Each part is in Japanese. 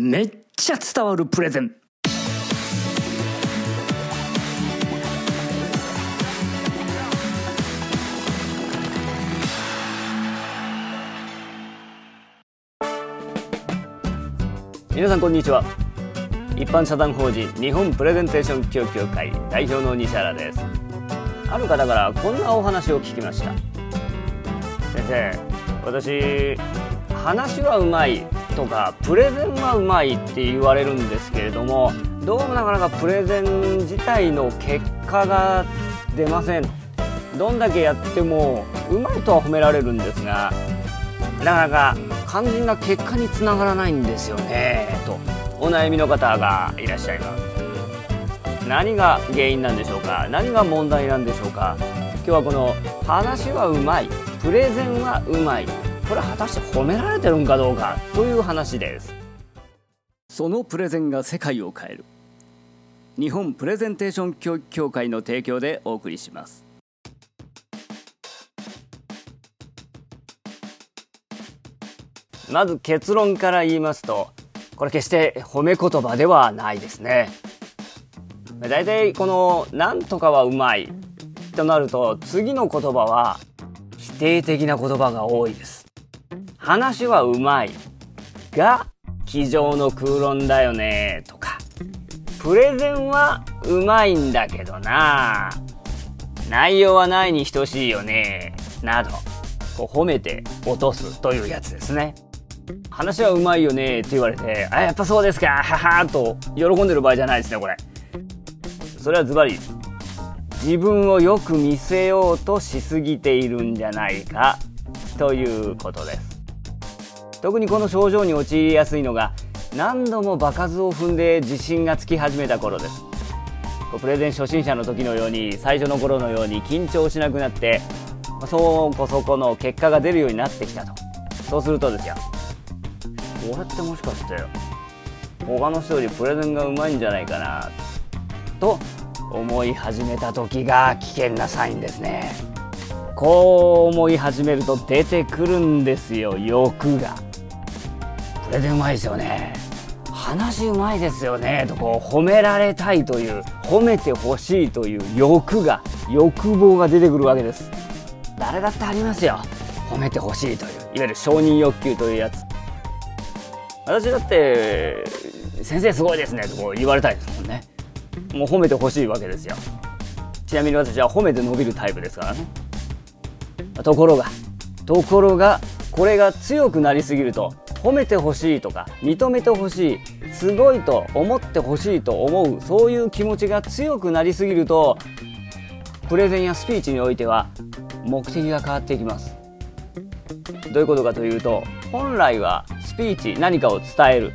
めっちゃ伝わるプレゼン。皆さんこんにちは。一般社団法人日本プレゼンテーション教育協会代表の西原です。ある方からこんなお話を聞きました。先生私話はうまい。とかプレゼンはうまいって言われるんですけれどもどうもなかなかプレゼン自体の結果が出ません。どんだけやってもうまいとは褒められるんですがなかなか肝心な結果につながらないんですよねとお悩みの方がいらっしゃいます。何が原因なんでしょうか？何が問題なんでしょうか？今日はこの話はうまいプレゼンはうまいこれは果たして褒められてるんかどうかという話です。そのプレゼンが世界を変える。日本プレゼンテーション教育協会の提供でお送りします。まず結論から言いますとこれ決して褒め言葉ではないですね。大体この「なんとかはうまい」となると次の言葉は否定的な言葉が多いです話はうまい。が机上の空論だよね。とか。プレゼンはうまいんだけどな。内容はないに等しいよね。など。こう褒めて落とすというやつですね。話はうまいよね。って言われてあやっぱそうですか。ははと喜んでる場合じゃないですねこれ。それはズバリ自分をよく見せようとしすぎているんじゃないか。ということです。特にこの症状に陥りやすいのが何度も場数を踏んで自信がつき始めた頃です。プレゼン初心者の時のように最初の頃のように緊張しなくなってそこそこの結果が出るようになってきたと。そうするとですよ。俺ってもしかして他の人よりプレゼンがうまいんじゃないかなと思い始めた時が危険なサインですね。こう思い始めると出てくるんですよ欲が。プレゼンうまいですよね。話うまいですよね。とこう褒められたいという褒めてほしいという欲が欲望が出てくるわけです。誰だってありますよ。褒めてほしいといういわゆる承認欲求というやつ。私だって先生すごいですね。とこう言われたいですもんね。もう褒めてほしいわけですよ。ちなみに私は褒めて伸びるタイプですからね。ところがところがこれが強くなりすぎると褒めてほしいとか認めてほしいすごいと思ってほしいと思うそういう気持ちが強くなりすぎるとプレゼンやスピーチにおいては目的が変わってきます。どういうことかというと本来はスピーチ何かを伝える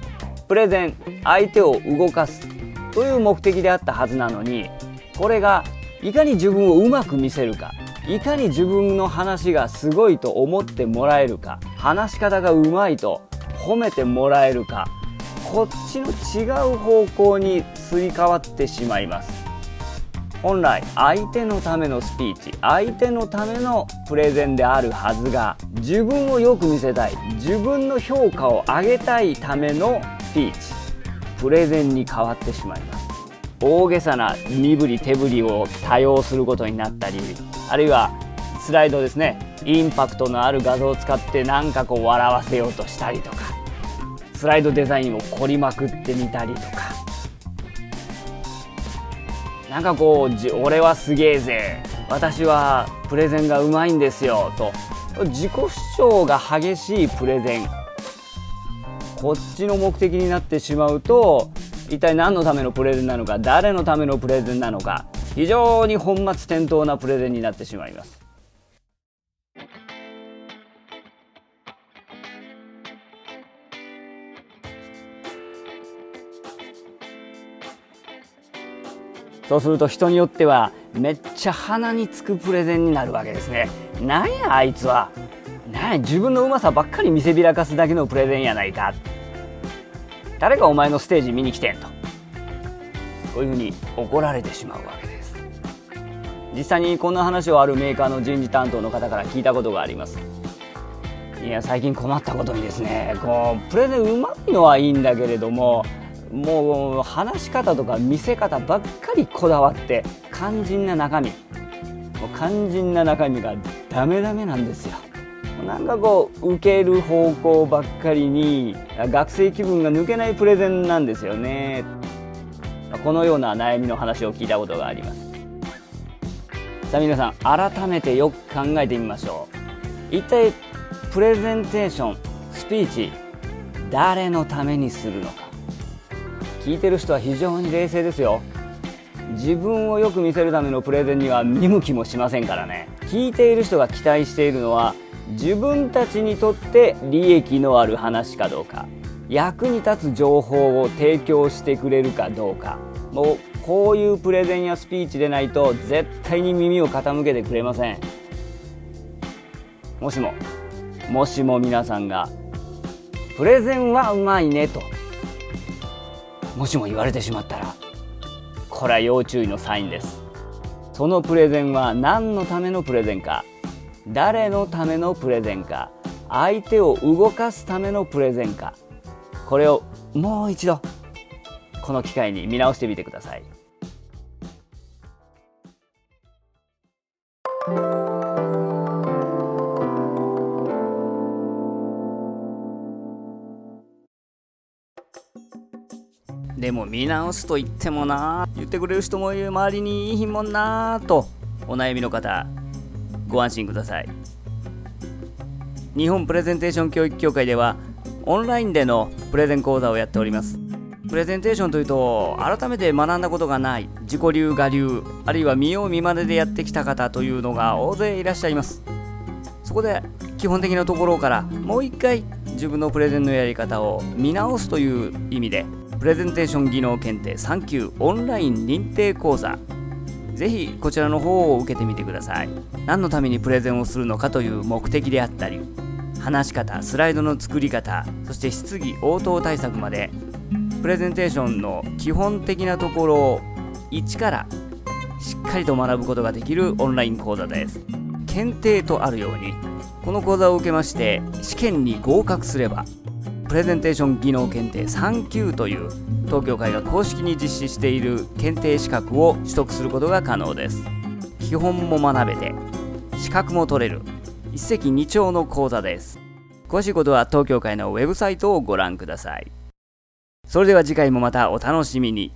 プレゼン相手を動かすという目的であったはずなのにこれがいかに自分をうまく見せるかいかに自分の話がすごいと思ってもらえるか話し方がうまいと褒めてもらえるかこっちの違う方向にすり替わってしまいます。本来相手のためのスピーチ相手のためのプレゼンであるはずが自分をよく見せたい自分の評価を上げたいためのスピーチプレゼンに変わってしまいます。大げさな身振り手振りを多用することになったりあるいはスライドですねインパクトのある画像を使って何かこう笑わせようとしたりとかスライドデザインを凝りまくってみたりとか。なんかこう俺はすげえぜ。私はプレゼンがうまいんですよ。と。自己主張が激しいプレゼン。こっちの目的になってしまうと一体何のためのプレゼンなのか誰のためのプレゼンなのか非常に本末転倒なプレゼンになってしまいます。そうすると人によってはめっちゃ鼻につくプレゼンになるわけですね。なんやあいつは。なんや自分のうまさばっかり見せびらかすだけのプレゼンやないか。誰がお前のステージ見に来てんと。こういうふうに怒られてしまうわけです。実際にこんな話をあるメーカーの人事担当の方から聞いたことがあります。いや最近困ったことにですねこうプレゼンうまいのはいいんだけれどももう話し方とか見せ方ばっかりこだわって肝心な中身。もう肝心な中身がダメダメなんですよ。なんかこう受ける方向ばっかりに学生気分が抜けないプレゼンなんですよね。このような悩みの話を聞いたことがあります。さあ皆さん改めてよく考えてみましょう。一体プレゼンテーションスピーチ誰のためにするのか。聞いてる人は非常に冷静ですよ。自分をよく見せるためのプレゼンには見向きもしませんからね。聞いている人が期待しているのは自分たちにとって利益のある話かどうか。役に立つ情報を提供してくれるかどうか。もうこういうプレゼンやスピーチでないと絶対に耳を傾けてくれません。もしももしも皆さんがプレゼンはうまいねと。もしも言われてしまったらこれは要注意のサインです。そのプレゼンは何のためのプレゼンか誰のためのプレゼンか相手を動かすためのプレゼンかこれをもう一度この機会に見直してみてください。でも見直すと言ってもな。言ってくれる人もいる周りにいいもんなとお悩みの方ご安心ください。日本プレゼンテーション教育協会ではオンラインでのプレゼン講座をやっております。プレゼンテーションというと改めて学んだことがない自己流我流あるいは見よう見まねでやってきた方というのが大勢いらっしゃいます。そこで基本的なところからもう一回自分のプレゼンのやり方を見直すという意味でプレゼンテーション技能検定3級オンライン認定講座。ぜひこちらの方を受けてみてください。何のためにプレゼンをするのかという目的であったり話し方スライドの作り方そして質疑応答対策までプレゼンテーションの基本的なところを一からしっかりと学ぶことができるオンライン講座です。検定とあるようにこの講座を受けまして試験に合格すればプレゼンテーション技能検定3級という東京会が公式に実施している検定資格を取得することが可能です。基本も学べて資格も取れる。一石二鳥の講座です。詳しいことは東京会のウェブサイトをご覧ください。それでは次回もまたお楽しみに。